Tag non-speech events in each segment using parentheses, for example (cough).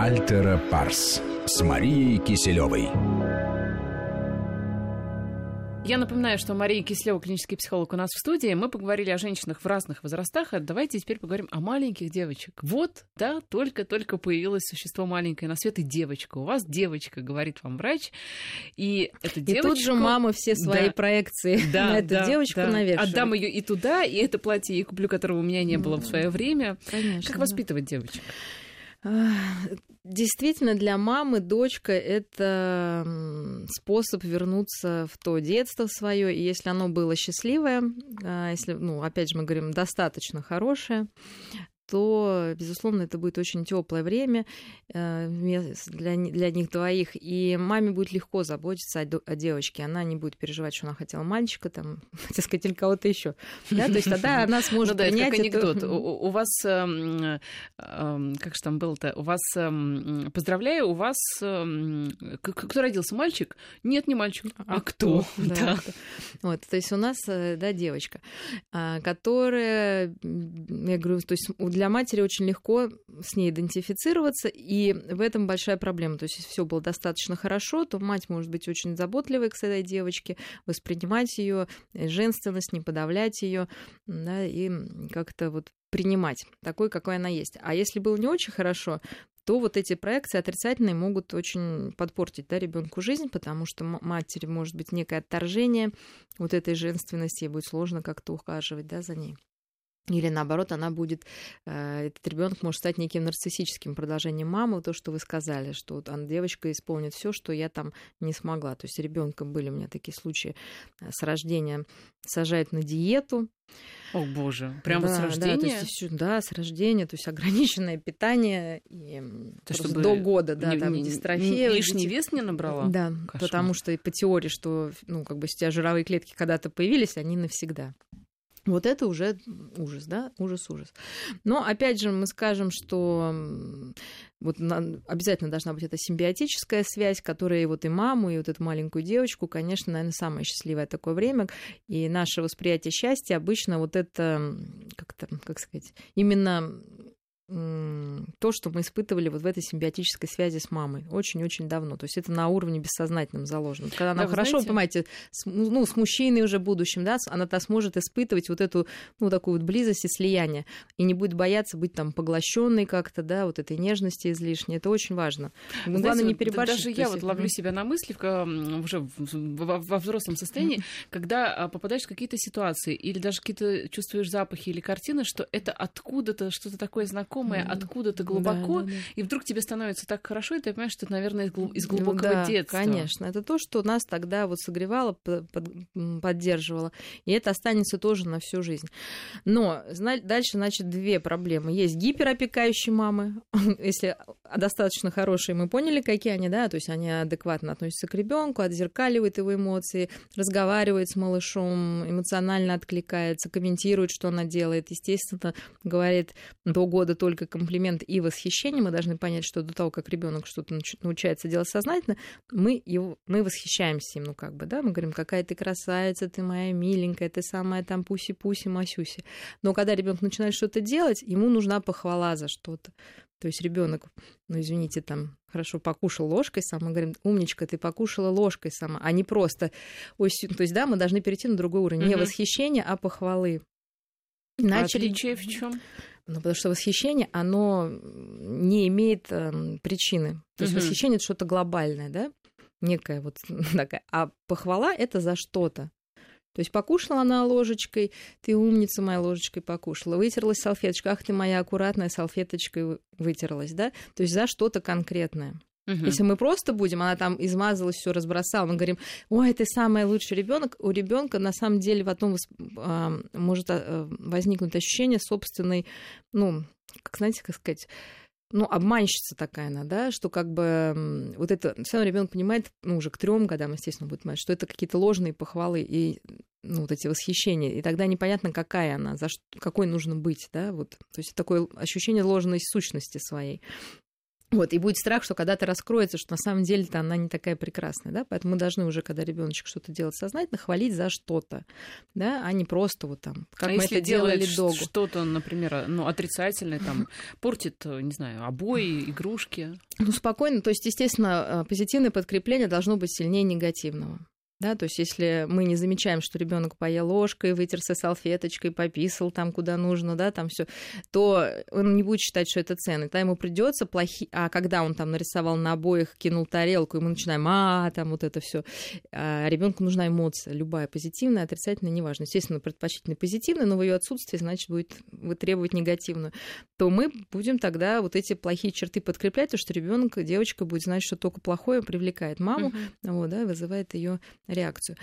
Альтера Парс с Марией Киселевой. Я напоминаю, что Мария Кислева, клинический психолог, у нас в студии. Мы поговорили о женщинах в разных возрастах, а давайте теперь поговорим о маленьких девочек. Вот, да, только-только появилось существо маленькое на свет, и девочка. У вас девочка, говорит вам врач, и эта девочка... И тут же мама все свои да. проекции (laughs) да, на эту да, девочку да. навешивает. Отдам ее и туда, и это платье ей куплю, которого у меня не было в свое время. Конечно. Как воспитывать девочек? Действительно, для мамы дочка это способ вернуться в то детство свое, и если оно было счастливое, а, если, ну, опять же, мы говорим, достаточно хорошее, то, безусловно, это будет очень теплое время э, для, для них двоих. И маме будет легко заботиться о, о девочке. Она не будет переживать, что она хотела мальчика, там, (laughs) хотела сказать, или кого-то еще. Да? То есть тогда она (laughs) сможет ну, да, принять как анекдот. (laughs) Это... У, вас, эм, эм, как же там было-то, у вас, эм, поздравляю, у вас, кто родился, мальчик? Нет, не мальчик. А, а кто? Да. да. Вот, то есть у нас, э, да, девочка, а, которая, я говорю, то есть для для матери очень легко с ней идентифицироваться, и в этом большая проблема. То есть, если все было достаточно хорошо, то мать может быть очень заботливой к этой девочке, воспринимать ее женственность, не подавлять ее, да, и как-то вот принимать такой, какой она есть. А если было не очень хорошо, то вот эти проекции отрицательные могут очень подпортить да, ребенку жизнь, потому что матери может быть некое отторжение вот этой женственности, ей будет сложно как-то ухаживать да, за ней. Или наоборот, она будет, э, этот ребенок может стать неким нарциссическим продолжением мамы, то, что вы сказали, что вот она, девочка исполнит все, что я там не смогла. То есть ребенком были у меня такие случаи э, с рождения, сажают на диету. О боже, прямо да, с рождения? Да, то есть, да, с рождения, то есть ограниченное питание и то, чтобы до года, да, не, там не, дистрофия. Лишний вес не набрала? Да, Кошмар. потому что по теории, что, ну, как бы, у тебя жировые клетки когда-то появились, они навсегда. Вот это уже ужас, да, ужас-ужас. Но опять же мы скажем, что вот обязательно должна быть эта симбиотическая связь, которая и вот и маму, и вот эту маленькую девочку, конечно, наверное, самое счастливое такое время. И наше восприятие счастья обычно вот это, как-то, как сказать, именно то, что мы испытывали вот в этой симбиотической связи с мамой очень-очень давно. То есть это на уровне бессознательном заложено. Когда она да, хорошо, знаете... понимаете, с, ну, с мужчиной уже будущим, да, она-то сможет испытывать вот эту, ну, такую вот близость и слияние, и не будет бояться быть там поглощенной как-то, да, вот этой нежности излишней. Это очень важно. Но знаете, главное не переборщить. Даже я вот ловлю себя на мысли уже во взрослом состоянии, когда а, попадаешь в какие-то ситуации или даже какие-то чувствуешь запахи или картины, что это откуда-то что-то такое знакомое, знакомое mm. откуда-то глубоко, да, да, да. и вдруг тебе становится так хорошо, и ты понимаешь, что это, наверное, из глубокого да, детства. Конечно, это то, что нас тогда вот согревало, поддерживало, и это останется тоже на всю жизнь. Но дальше, значит, две проблемы. Есть гиперопекающие мамы, (laughs) если достаточно хорошие, мы поняли, какие они, да, то есть они адекватно относятся к ребенку, отзеркаливают его эмоции, разговаривают с малышом, эмоционально откликается, комментирует, что она делает, естественно, говорит до года только только комплимент и восхищение, мы должны понять, что до того, как ребенок что-то научается делать сознательно, мы, его, мы восхищаемся им, ну как бы, да, мы говорим, какая ты красавица, ты моя миленькая, ты самая там пуси-пуси, масюси. Но когда ребенок начинает что-то делать, ему нужна похвала за что-то. То есть ребенок, ну извините, там хорошо покушал ложкой сама, мы говорим, умничка, ты покушала ложкой сама, а не просто, ой, то есть да, мы должны перейти на другой уровень, угу. не восхищения, а похвалы. Начали... Отличие в чем? Ну, потому что восхищение, оно не имеет э, причины. То есть угу. восхищение это что-то глобальное, да? Некая вот (laughs) такая. А похвала это за что-то. То есть покушала она ложечкой, ты умница моя ложечкой покушала, вытерлась салфеточкой, ах ты моя аккуратная салфеточкой вытерлась, да? То есть за что-то конкретное. Угу. Если мы просто будем, она там измазалась, все разбросала, мы говорим, ой, ты самый лучший ребенок. У ребенка на самом деле потом а, может а, возникнуть ощущение собственной, ну, как знаете, как сказать, ну, обманщица такая она, да, что как бы вот это, равно ребенок понимает, ну, уже к трем годам, естественно, будет понимать, что это какие-то ложные похвалы и ну, вот эти восхищения, и тогда непонятно, какая она, за что, какой нужно быть, да, вот, то есть такое ощущение ложной сущности своей. Вот, и будет страх, что когда-то раскроется, что на самом деле-то она не такая прекрасная, да, поэтому мы должны уже, когда ребеночек что-то делает сознательно, хвалить за что-то, да, а не просто вот там, как а мы если это делали догу. что-то, например, ну, отрицательное, там, (laughs) портит, не знаю, обои, игрушки. Ну, спокойно, то есть, естественно, э, позитивное подкрепление должно быть сильнее негативного. Да, то есть если мы не замечаем, что ребенок поел ложкой, вытерся салфеточкой, пописал там, куда нужно, да, там все, то он не будет считать, что это ценно. Тогда ему придется плохи... А когда он там нарисовал на обоих, кинул тарелку, и мы начинаем, а, там вот это все. А ребенку нужна эмоция, любая, позитивная, отрицательная, неважно. Естественно, предпочтительно позитивная, но в ее отсутствии, значит, будет требовать негативную. То мы будем тогда вот эти плохие черты подкреплять, то что ребенок, девочка будет знать, что только плохое привлекает маму, uh-huh. вот, да, вызывает ее реакцию.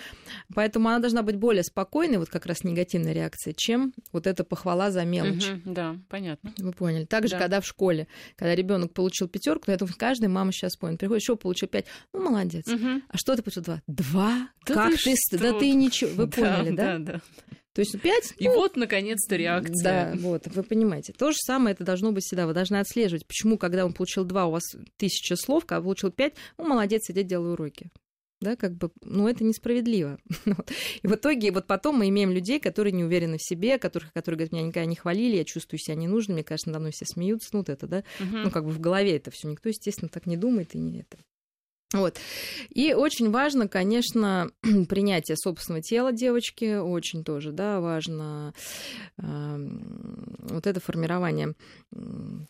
Поэтому она должна быть более спокойной, вот как раз негативная реакция, чем вот эта похвала за мелочь. Угу, да, понятно. Вы поняли. Также, да. когда в школе, когда ребенок получил пятерку, я думаю, каждая мама сейчас понял. Приходит, что получил пять? Ну, молодец. Угу. А что ты получил два? Два? Да как ты? ты да ты ничего. Вы (laughs) поняли, да? Да, да. То есть пять. И ну, вот, наконец-то, реакция. Да, вот, вы понимаете. То же самое это должно быть всегда. Вы должны отслеживать, почему, когда он получил два, у вас тысяча слов, когда получил пять, ну, молодец, сидеть, делай уроки да, как бы, ну, это несправедливо. (laughs) И в итоге вот потом мы имеем людей, которые не уверены в себе, которых, которые говорят, меня никогда не хвалили, я чувствую себя ненужным, мне кажется, надо мной все смеются, ну, вот это, да, uh-huh. ну, как бы в голове это все никто, естественно, так не думает и не это. Вот. И очень важно, конечно, (clears throat) принятие собственного тела девочки, очень тоже, да, важно э, вот это формирование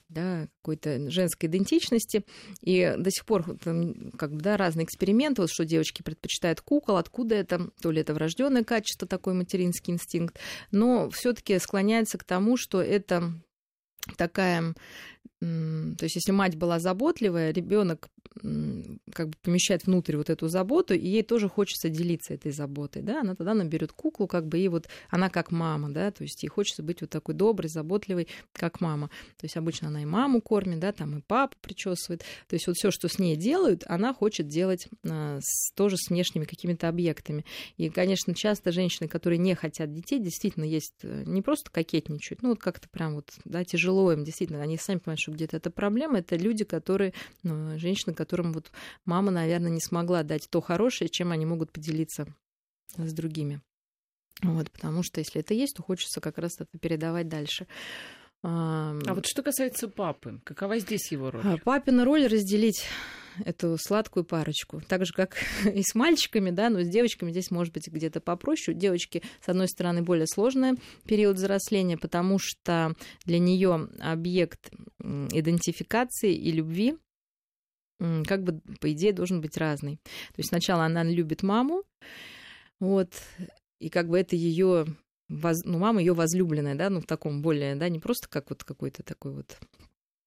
да, какой-то женской идентичности. И до сих пор там, как бы, да, разные эксперименты, вот что девочки предпочитают кукол, откуда это, то ли это врожденное качество, такой материнский инстинкт, но все-таки склоняется к тому, что это такая то есть, если мать была заботливая, ребенок как бы помещает внутрь вот эту заботу, и ей тоже хочется делиться этой заботой, да, она тогда наберет куклу, как бы, и вот она как мама, да, то есть ей хочется быть вот такой доброй, заботливой, как мама. То есть обычно она и маму кормит, да, там и папу причесывает. То есть вот все, что с ней делают, она хочет делать а, с, тоже с внешними какими-то объектами. И, конечно, часто женщины, которые не хотят детей, действительно есть э, не просто кокетничают, ну вот как-то прям вот, да, тяжело им, действительно, они сами понимают, что где-то это проблема, это люди, которые, ну, женщины, которым вот мама, наверное, не смогла дать то хорошее, чем они могут поделиться с другими. Вот, потому что если это есть, то хочется как раз это передавать дальше. А вот что касается папы, какова здесь его роль? А, папина роль разделить эту сладкую парочку. Так же, как (laughs) и с мальчиками, да, но с девочками здесь может быть где-то попроще. У девочки, с одной стороны, более сложный период взросления, потому что для нее объект идентификации и любви как бы, по идее, должен быть разный. То есть сначала она любит маму, вот, и как бы это ее воз... ну, мама ее возлюбленная, да, ну, в таком более, да, не просто как вот какой-то такой вот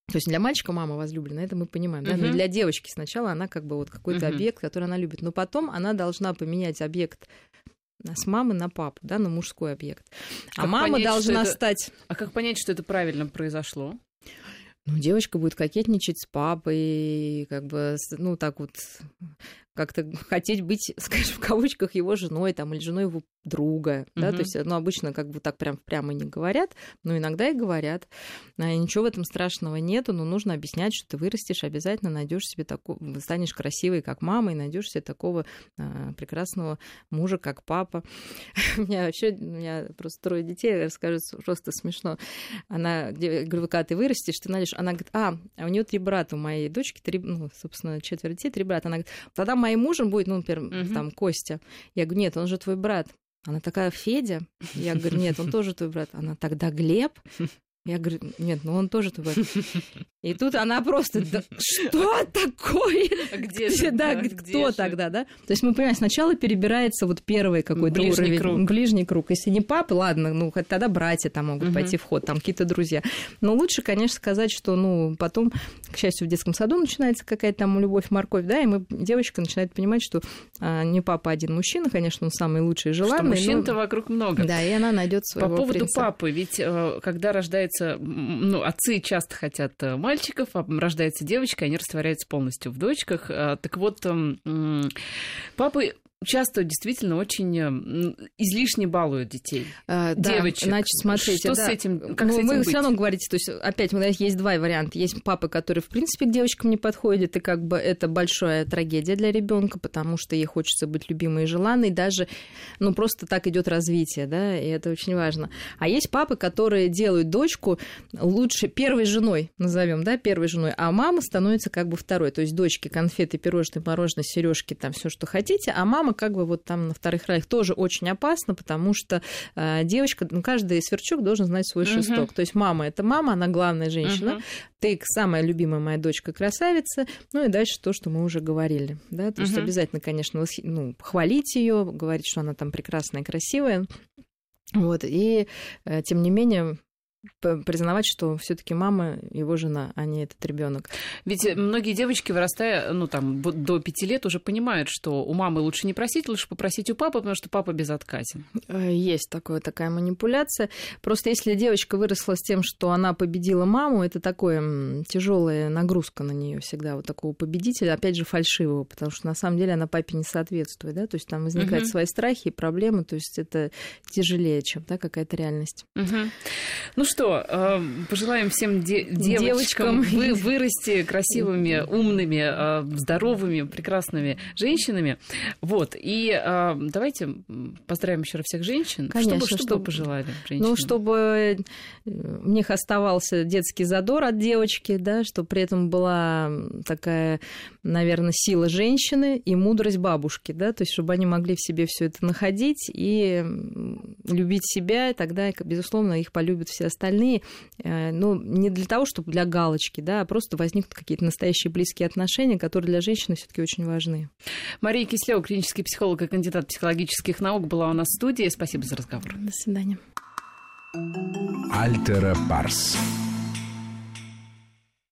то есть для мальчика мама возлюбленная, это мы понимаем, да? Uh-huh. но для девочки сначала она как бы вот какой-то uh-huh. объект, который она любит, но потом она должна поменять объект с мамы на папу, да, на мужской объект. А как мама понять, должна это... стать... А как понять, что это правильно произошло? Ну, девочка будет кокетничать с папой, как бы, ну, так вот, как-то (laughs) хотеть быть, (laughs) скажем, в кавычках его женой там, или женой его друга, mm-hmm. да, то есть, ну, обычно как бы так прям прямо не говорят, но иногда и говорят. А ничего в этом страшного нету, но нужно объяснять, что ты вырастешь, обязательно найдешь себе такого, станешь красивой, как мама, и найдешь себе такого а, прекрасного мужа, как папа. (laughs) у меня вообще, у меня просто трое детей, расскажу, просто смешно. Она, говорю, когда ты вырастешь, ты найдешь, она говорит, а, а у нее три брата, у моей дочки, три, ну, собственно, четверо детей, три брата. Она говорит, тогда моим мужем будет, ну, например, угу. там, Костя. Я говорю, нет, он же твой брат. Она такая, Федя? Я говорю, нет, он тоже твой брат. Она тогда Глеб? Я говорю, нет, ну он тоже брат. (laughs) И тут она просто, да, что такое? А где же? Да, да кто же? тогда, да? То есть мы понимаем, сначала перебирается вот первый какой-то ближний уровень, круг. ближний круг. Если не папа, ладно, ну тогда братья там могут угу. пойти в ход, там какие-то друзья. Но лучше, конечно, сказать, что, ну, потом, к счастью, в детском саду начинается какая-то там любовь, морковь, да, и мы, девочка начинает понимать, что а, не папа один мужчина, конечно, он самый лучший и желанный. Что мужчин-то но... вокруг много. Да, и она найдет своего По поводу принца. папы, ведь э, когда рождается, ну, отцы часто хотят э, мальчиков, а рождается девочка, они растворяются полностью в дочках. А, так вот, эм, папы часто действительно очень излишне балуют детей. А, девочек. Да, значит, смотрите, что да. с этим, как ну, с этим Вы все равно говорите, то есть опять есть два варианта. Есть папы, которые в принципе к девочкам не подходят, и как бы это большая трагедия для ребенка, потому что ей хочется быть любимой и желанной, даже, ну просто так идет развитие, да, и это очень важно. А есть папы, которые делают дочку лучше первой женой, назовем, да, первой женой, а мама становится как бы второй, то есть дочки конфеты, пирожные, мороженое, сережки, там все, что хотите, а мама как бы вот там на вторых ролях тоже очень опасно, потому что э, девочка, ну, каждый сверчок должен знать свой uh-huh. шесток. То есть мама это мама, она главная женщина. Uh-huh. Ты самая любимая моя дочка красавица. Ну и дальше то, что мы уже говорили. Да? То uh-huh. есть обязательно, конечно, ну, хвалить ее, говорить, что она там прекрасная, красивая. Вот, и э, тем не менее признавать, что все-таки мама его жена, а не этот ребенок. Ведь многие девочки, вырастая, ну там до пяти лет, уже понимают, что у мамы лучше не просить, лучше попросить у папы, потому что папа безотказен. Э, есть такое, такая манипуляция. Просто если девочка выросла с тем, что она победила маму, это такая тяжелая нагрузка на нее всегда, вот такого победителя, опять же, фальшивого, потому что на самом деле она папе не соответствует, да, то есть там возникают угу. свои страхи и проблемы, то есть это тяжелее, чем да, какая-то реальность. Угу. Ну что, э, пожелаем всем де- девочкам, девочкам. Вы, вырасти красивыми, умными, э, здоровыми, прекрасными женщинами. Вот. И э, давайте поздравим еще раз всех женщин. Конечно, чтобы, чтобы, чтобы пожелали женщинам? Ну, чтобы у них оставался детский задор от девочки, да, чтобы при этом была такая, наверное, сила женщины и мудрость бабушки, да, то есть чтобы они могли в себе все это находить и любить себя, и тогда, безусловно, их полюбят все остальные э, ну, не для того, чтобы для галочки, да, а просто возникнут какие-то настоящие близкие отношения, которые для женщины все-таки очень важны. Мария Кислева, клинический психолог и кандидат психологических наук, была у нас в студии. Спасибо за разговор. До свидания. Альтера Парс.